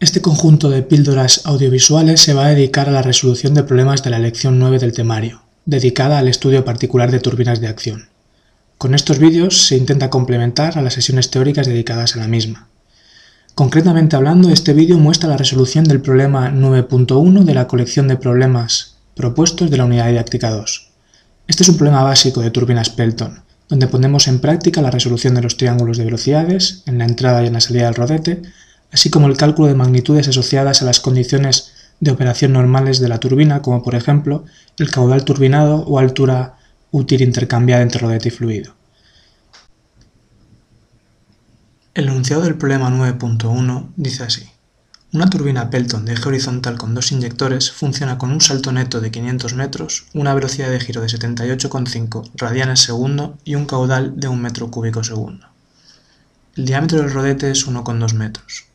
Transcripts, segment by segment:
Este conjunto de píldoras audiovisuales se va a dedicar a la resolución de problemas de la lección 9 del temario, dedicada al estudio particular de turbinas de acción. Con estos vídeos se intenta complementar a las sesiones teóricas dedicadas a la misma. Concretamente hablando, este vídeo muestra la resolución del problema 9.1 de la colección de problemas propuestos de la unidad didáctica 2. Este es un problema básico de turbinas Pelton, donde ponemos en práctica la resolución de los triángulos de velocidades en la entrada y en la salida del rodete, así como el cálculo de magnitudes asociadas a las condiciones de operación normales de la turbina, como por ejemplo el caudal turbinado o altura útil intercambiada entre rodete y fluido. El enunciado del problema 9.1 dice así. Una turbina Pelton de eje horizontal con dos inyectores funciona con un salto neto de 500 metros, una velocidad de giro de 78,5 radianes segundo y un caudal de 1 metro cúbico segundo. El diámetro del rodete es 1,2 metros.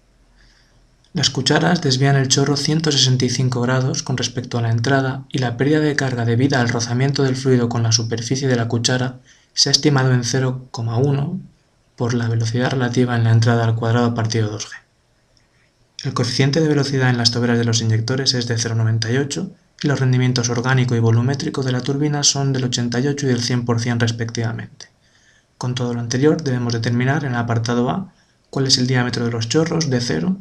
Las cucharas desvían el chorro 165 grados con respecto a la entrada y la pérdida de carga debida al rozamiento del fluido con la superficie de la cuchara se ha estimado en 0,1 por la velocidad relativa en la entrada al cuadrado partido 2g. El coeficiente de velocidad en las toberas de los inyectores es de 0,98 y los rendimientos orgánico y volumétrico de la turbina son del 88 y del 100% respectivamente. Con todo lo anterior debemos determinar en el apartado A cuál es el diámetro de los chorros de 0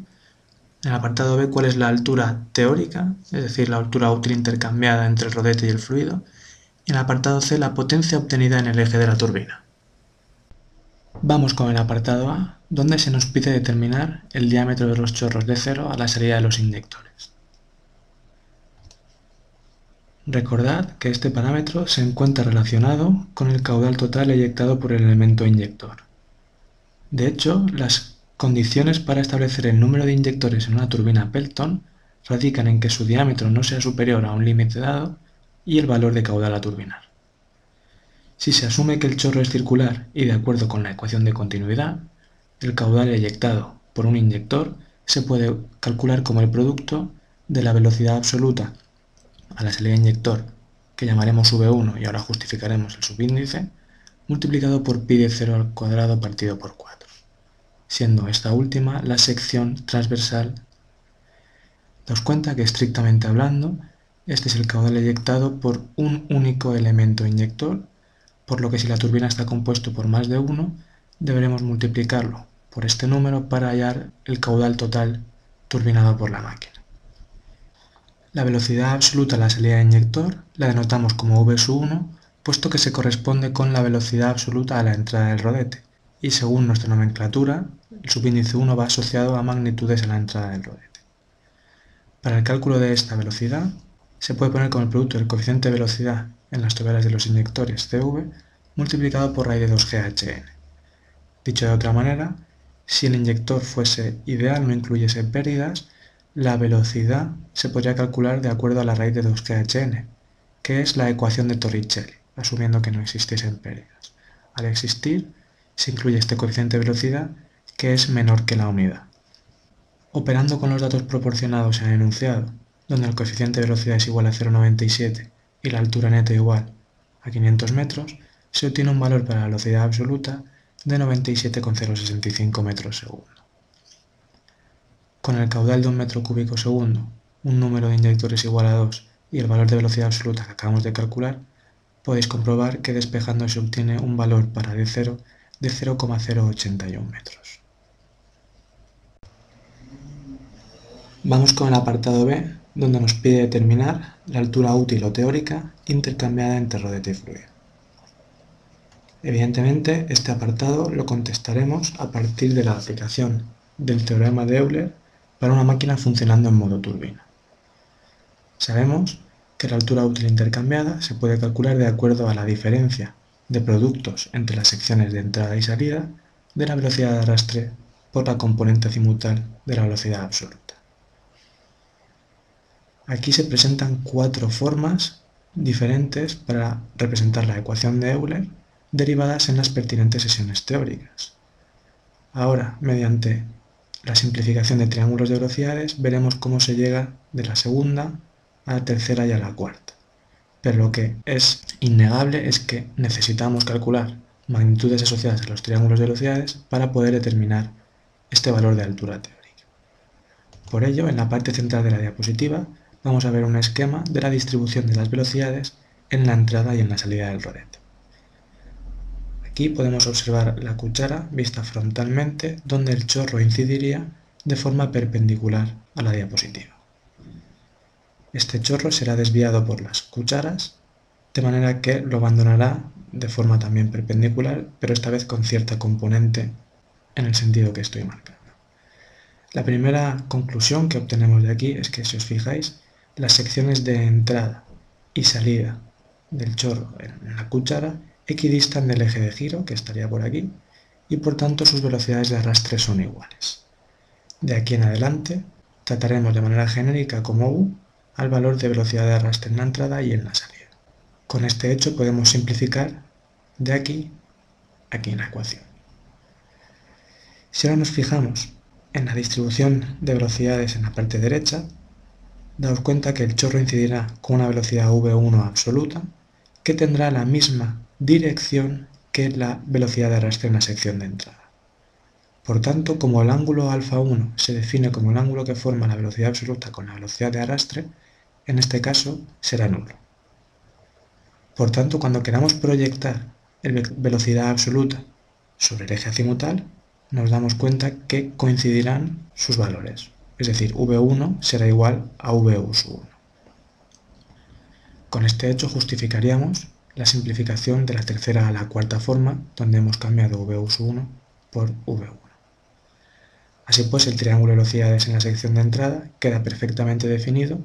en el apartado B, cuál es la altura teórica, es decir, la altura útil intercambiada entre el rodete y el fluido. Y en el apartado C, la potencia obtenida en el eje de la turbina. Vamos con el apartado A, donde se nos pide determinar el diámetro de los chorros de cero a la salida de los inyectores. Recordad que este parámetro se encuentra relacionado con el caudal total eyectado por el elemento inyector. De hecho, las Condiciones para establecer el número de inyectores en una turbina Pelton radican en que su diámetro no sea superior a un límite dado y el valor de caudal a turbinar. Si se asume que el chorro es circular y de acuerdo con la ecuación de continuidad, el caudal eyectado por un inyector se puede calcular como el producto de la velocidad absoluta a la salida inyector, que llamaremos V1 y ahora justificaremos el subíndice, multiplicado por pi de 0 al cuadrado partido por 4 siendo esta última la sección transversal. Daos cuenta que estrictamente hablando, este es el caudal eyectado por un único elemento inyector, por lo que si la turbina está compuesto por más de uno, deberemos multiplicarlo por este número para hallar el caudal total turbinado por la máquina. La velocidad absoluta a la salida de inyector la denotamos como V1, puesto que se corresponde con la velocidad absoluta a la entrada del rodete, y según nuestra nomenclatura, el subíndice 1 va asociado a magnitudes en la entrada del rodete. Para el cálculo de esta velocidad, se puede poner como el producto del coeficiente de velocidad en las toberas de los inyectores CV multiplicado por raíz de 2GHN. Dicho de otra manera, si el inyector fuese ideal, no incluyese pérdidas, la velocidad se podría calcular de acuerdo a la raíz de 2GHN, que es la ecuación de Torricelli, asumiendo que no existiesen pérdidas. Al existir, se incluye este coeficiente de velocidad que es menor que la unidad. Operando con los datos proporcionados en el enunciado, donde el coeficiente de velocidad es igual a 0,97 y la altura neta igual a 500 metros, se obtiene un valor para la velocidad absoluta de 97,065 metros segundo. Con el caudal de un metro cúbico segundo, un número de inyectores igual a 2 y el valor de velocidad absoluta que acabamos de calcular, podéis comprobar que despejando se obtiene un valor para D0 de 0,081 metros. Vamos con el apartado B, donde nos pide determinar la altura útil o teórica intercambiada entre rodete y fluido. Evidentemente, este apartado lo contestaremos a partir de la aplicación del teorema de Euler para una máquina funcionando en modo turbina. Sabemos que la altura útil intercambiada se puede calcular de acuerdo a la diferencia de productos entre las secciones de entrada y salida de la velocidad de arrastre por la componente azimutal de la velocidad absoluta. Aquí se presentan cuatro formas diferentes para representar la ecuación de Euler derivadas en las pertinentes sesiones teóricas. Ahora, mediante la simplificación de triángulos de velocidades, veremos cómo se llega de la segunda a la tercera y a la cuarta. Pero lo que es innegable es que necesitamos calcular magnitudes asociadas a los triángulos de velocidades para poder determinar este valor de altura teórica. Por ello, en la parte central de la diapositiva vamos a ver un esquema de la distribución de las velocidades en la entrada y en la salida del rodete. Aquí podemos observar la cuchara vista frontalmente donde el chorro incidiría de forma perpendicular a la diapositiva. Este chorro será desviado por las cucharas de manera que lo abandonará de forma también perpendicular, pero esta vez con cierta componente en el sentido que estoy marcando. La primera conclusión que obtenemos de aquí es que si os fijáis, las secciones de entrada y salida del chorro en la cuchara equidistan del eje de giro, que estaría por aquí, y por tanto sus velocidades de arrastre son iguales. De aquí en adelante trataremos de manera genérica como U al valor de velocidad de arrastre en la entrada y en la salida. Con este hecho podemos simplificar de aquí a aquí en la ecuación. Si ahora nos fijamos en la distribución de velocidades en la parte derecha, daos cuenta que el chorro incidirá con una velocidad v1 absoluta que tendrá la misma dirección que la velocidad de arrastre en la sección de entrada. Por tanto, como el ángulo alfa 1 se define como el ángulo que forma la velocidad absoluta con la velocidad de arrastre, en este caso será nulo. Por tanto, cuando queramos proyectar la velocidad absoluta sobre el eje azimutal, nos damos cuenta que coincidirán sus valores. Es decir, V1 será igual a V1. Con este hecho justificaríamos la simplificación de la tercera a la cuarta forma, donde hemos cambiado V1 por V1. Así pues, el triángulo de velocidades en la sección de entrada queda perfectamente definido,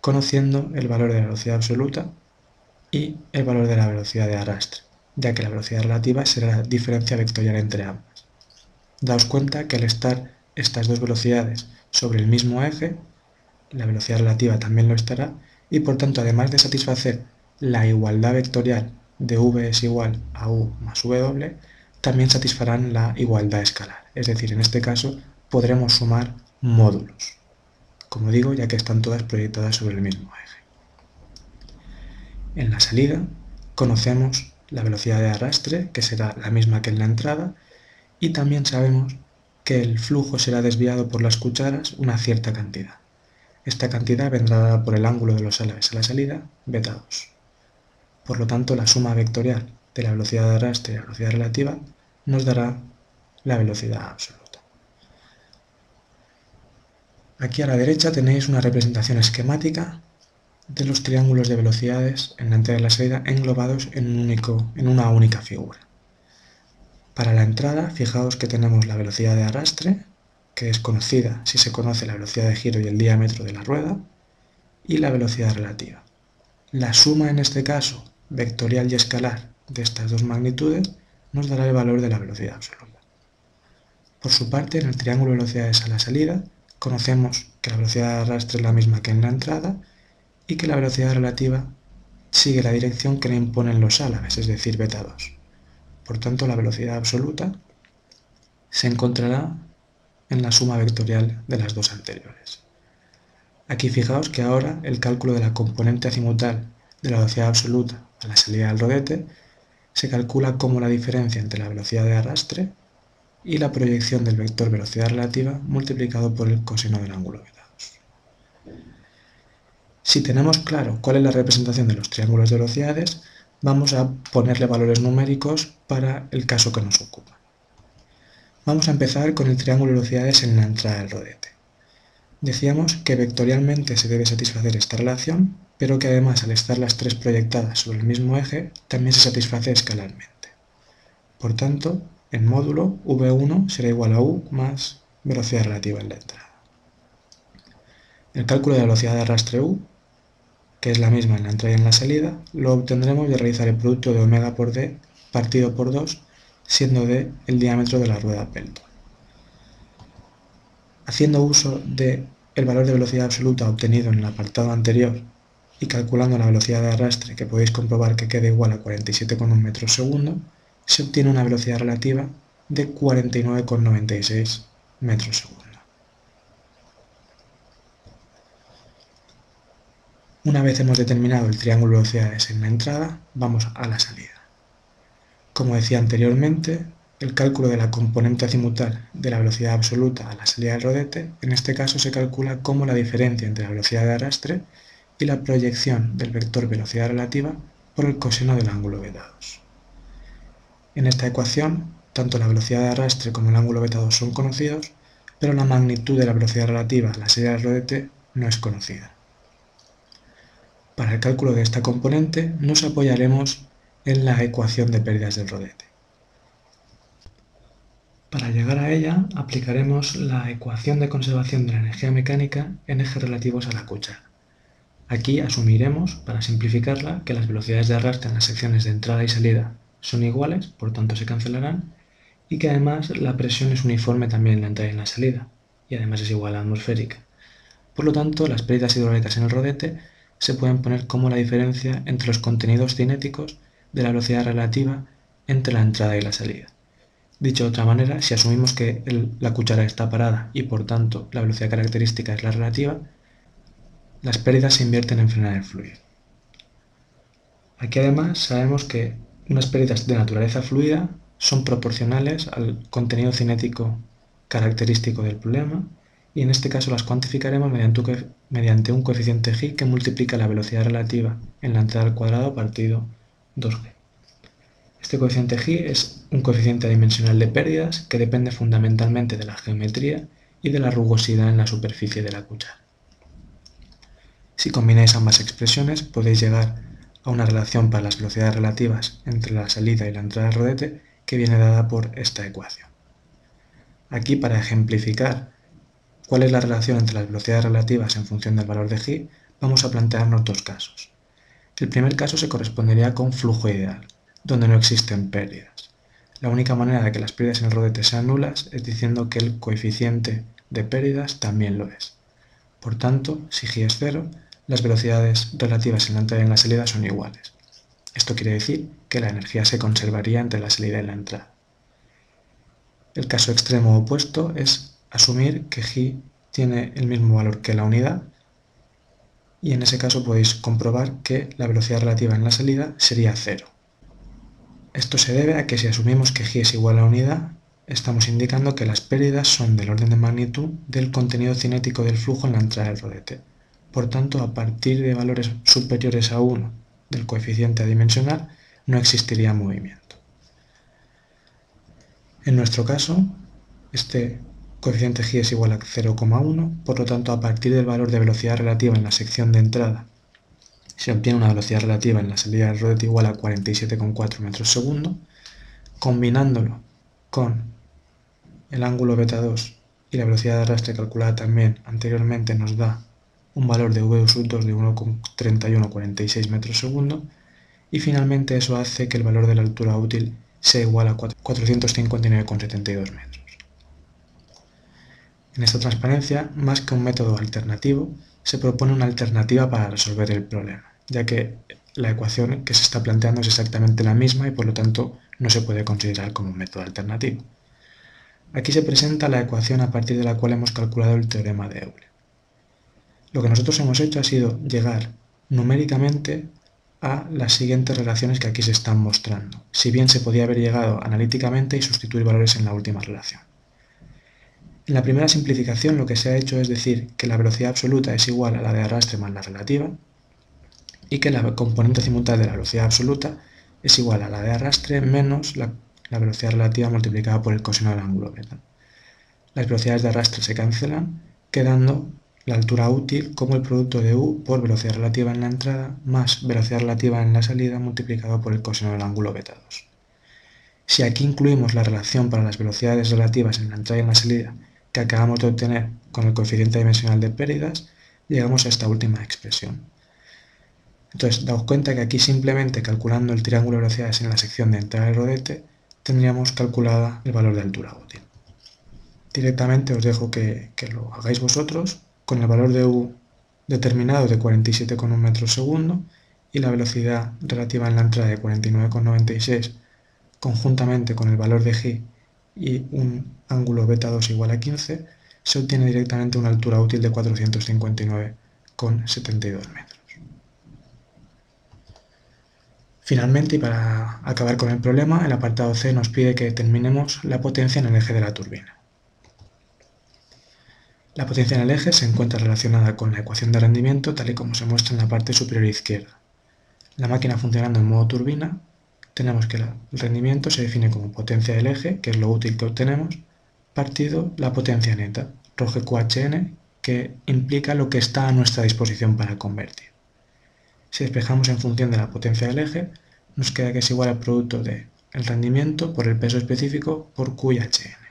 conociendo el valor de la velocidad absoluta y el valor de la velocidad de arrastre, ya que la velocidad relativa será la diferencia vectorial entre ambas. Daos cuenta que al estar estas dos velocidades sobre el mismo eje, la velocidad relativa también lo estará, y por tanto además de satisfacer la igualdad vectorial de v es igual a u más w, también satisfarán la igualdad escalar, es decir, en este caso podremos sumar módulos, como digo, ya que están todas proyectadas sobre el mismo eje. En la salida conocemos la velocidad de arrastre, que será la misma que en la entrada, y también sabemos que el flujo será desviado por las cucharas una cierta cantidad. Esta cantidad vendrá dada por el ángulo de los álabes a la salida, beta 2. Por lo tanto, la suma vectorial de la velocidad de arrastre y la velocidad relativa nos dará la velocidad absoluta. Aquí a la derecha tenéis una representación esquemática de los triángulos de velocidades en la entrada y la salida englobados en, único, en una única figura. Para la entrada, fijaos que tenemos la velocidad de arrastre, que es conocida si se conoce la velocidad de giro y el diámetro de la rueda, y la velocidad relativa. La suma en este caso, vectorial y escalar, de estas dos magnitudes nos dará el valor de la velocidad absoluta. Por su parte, en el triángulo de velocidades a la salida, conocemos que la velocidad de arrastre es la misma que en la entrada y que la velocidad relativa sigue la dirección que le imponen los álabes, es decir, beta 2. Por tanto, la velocidad absoluta se encontrará en la suma vectorial de las dos anteriores. Aquí fijaos que ahora el cálculo de la componente azimutal de la velocidad absoluta a la salida del rodete se calcula como la diferencia entre la velocidad de arrastre y la proyección del vector velocidad relativa multiplicado por el coseno del ángulo beta 2. Si tenemos claro cuál es la representación de los triángulos de velocidades, vamos a ponerle valores numéricos para el caso que nos ocupa. Vamos a empezar con el triángulo de velocidades en la entrada del rodete. Decíamos que vectorialmente se debe satisfacer esta relación, pero que además al estar las tres proyectadas sobre el mismo eje, también se satisface escalarmente. Por tanto, en módulo V1 será igual a U más velocidad relativa en la entrada. El cálculo de la velocidad de arrastre U que es la misma en la entrada y en la salida, lo obtendremos de realizar el producto de omega por d partido por 2, siendo d el diámetro de la rueda Pelton. Haciendo uso del el valor de velocidad absoluta obtenido en el apartado anterior y calculando la velocidad de arrastre, que podéis comprobar que queda igual a 47,1 metros segundo, se obtiene una velocidad relativa de 49,96 metros segundo. Una vez hemos determinado el triángulo de velocidades en la entrada, vamos a la salida. Como decía anteriormente, el cálculo de la componente azimutal de la velocidad absoluta a la salida del rodete, en este caso se calcula como la diferencia entre la velocidad de arrastre y la proyección del vector velocidad relativa por el coseno del ángulo 2. En esta ecuación, tanto la velocidad de arrastre como el ángulo 2 son conocidos, pero la magnitud de la velocidad relativa a la salida del rodete no es conocida. Para el cálculo de esta componente nos apoyaremos en la ecuación de pérdidas del rodete. Para llegar a ella aplicaremos la ecuación de conservación de la energía mecánica en ejes relativos a la cuchara. Aquí asumiremos, para simplificarla, que las velocidades de arrastre en las secciones de entrada y salida son iguales, por tanto se cancelarán, y que además la presión es uniforme también en la entrada y en la salida, y además es igual a la atmosférica. Por lo tanto, las pérdidas hidráulicas en el rodete se pueden poner como la diferencia entre los contenidos cinéticos de la velocidad relativa entre la entrada y la salida. Dicho de otra manera, si asumimos que la cuchara está parada y por tanto la velocidad característica es la relativa, las pérdidas se invierten en frenar el fluido. Aquí además sabemos que unas pérdidas de naturaleza fluida son proporcionales al contenido cinético característico del problema y en este caso las cuantificaremos mediante un, coeficiente g que multiplica la velocidad relativa en la entrada al cuadrado partido 2g. Este coeficiente g es un coeficiente dimensional de pérdidas que depende fundamentalmente de la geometría y de la rugosidad en la superficie de la cuchara. Si combináis ambas expresiones podéis llegar a una relación para las velocidades relativas entre la salida y la entrada del rodete que viene dada por esta ecuación. Aquí para ejemplificar cuál es la relación entre las velocidades relativas en función del valor de g, vamos a plantearnos dos casos. El primer caso se correspondería con flujo ideal, donde no existen pérdidas. La única manera de que las pérdidas en el rodete sean nulas es diciendo que el coeficiente de pérdidas también lo es. Por tanto, si g es cero, las velocidades relativas en la entrada y en la salida son iguales. Esto quiere decir que la energía se conservaría entre la salida y la entrada. El caso extremo opuesto es asumir que g tiene el mismo valor que la unidad y en ese caso podéis comprobar que la velocidad relativa en la salida sería cero. Esto se debe a que si asumimos que g es igual a unidad, estamos indicando que las pérdidas son del orden de magnitud del contenido cinético del flujo en la entrada del rodete. Por tanto, a partir de valores superiores a 1 del coeficiente adimensional, no existiría movimiento. En nuestro caso, este coeficiente g es igual a 0,1, por lo tanto a partir del valor de velocidad relativa en la sección de entrada se obtiene una velocidad relativa en la salida del rodete igual a 47,4 metros segundo, combinándolo con el ángulo beta 2 y la velocidad de arrastre calculada también anteriormente nos da un valor de v sub 2 de 1,3146 metros segundo y finalmente eso hace que el valor de la altura útil sea igual a 459,72 metros. En esta transparencia, más que un método alternativo, se propone una alternativa para resolver el problema, ya que la ecuación que se está planteando es exactamente la misma y por lo tanto no se puede considerar como un método alternativo. Aquí se presenta la ecuación a partir de la cual hemos calculado el teorema de Euler. Lo que nosotros hemos hecho ha sido llegar numéricamente a las siguientes relaciones que aquí se están mostrando, si bien se podía haber llegado analíticamente y sustituir valores en la última relación. En la primera simplificación lo que se ha hecho es decir que la velocidad absoluta es igual a la de arrastre más la relativa y que la componente azimutal de la velocidad absoluta es igual a la de arrastre menos la, velocidad relativa multiplicada por el coseno del ángulo beta. Las velocidades de arrastre se cancelan, quedando la altura útil como el producto de u por velocidad relativa en la entrada más velocidad relativa en la salida multiplicado por el coseno del ángulo beta 2. Si aquí incluimos la relación para las velocidades relativas en la entrada y en la salida que acabamos de obtener con el coeficiente dimensional de pérdidas, llegamos a esta última expresión. Entonces, daos cuenta que aquí simplemente calculando el triángulo de velocidades en la sección de entrada del rodete, tendríamos calculada el valor de altura útil. Directamente os dejo que, que lo hagáis vosotros con el valor de u determinado de 47,1 metros segundo y la velocidad relativa en la entrada de 49,96 conjuntamente con el valor de g y un ángulo beta 2 igual a 15, se obtiene directamente una altura útil de 459,72 metros. Finalmente, y para acabar con el problema, el apartado C nos pide que determinemos la potencia en el eje de la turbina. La potencia en el eje se encuentra relacionada con la ecuación de rendimiento tal y como se muestra en la parte superior izquierda. La máquina funcionando en modo turbina, tenemos que el rendimiento se define como potencia del eje, que es lo útil que obtenemos, partido la potencia neta, ρ QHN, que implica lo que está a nuestra disposición para convertir. Si despejamos en función de la potencia del eje, nos queda que es igual al producto de el rendimiento por el peso específico por QHN.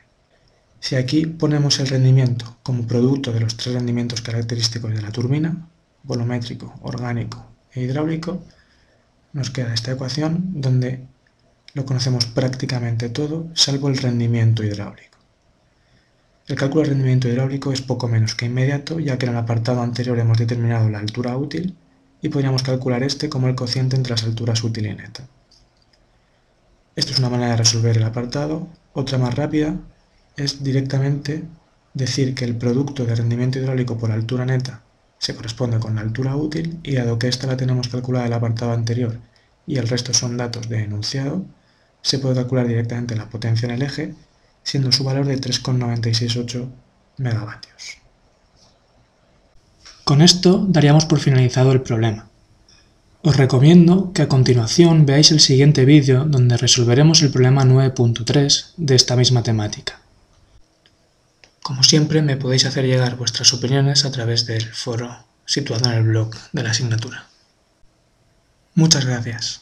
Si aquí ponemos el rendimiento como producto de los tres rendimientos característicos de la turbina, volumétrico, orgánico e hidráulico, nos queda esta ecuación donde lo conocemos prácticamente todo, salvo el rendimiento hidráulico. El cálculo del rendimiento hidráulico es poco menos que inmediato, ya que en el apartado anterior hemos determinado la altura útil y podríamos calcular este como el cociente entre las alturas útil y neta. Esto es una manera de resolver el apartado. Otra más rápida es directamente decir que el producto de rendimiento hidráulico por altura neta se corresponde con la altura útil y dado que esta la tenemos calculada en el apartado anterior y el resto son datos de enunciado, se puede calcular directamente la potencia en el eje, siendo su valor de 3,968 megavatios. Con esto daríamos por finalizado el problema. Os recomiendo que a continuación veáis el siguiente vídeo donde resolveremos el problema 9.3 de esta misma temática. Como siempre me podéis hacer llegar vuestras opiniones a través del foro situado en el blog de la asignatura. Muchas gracias.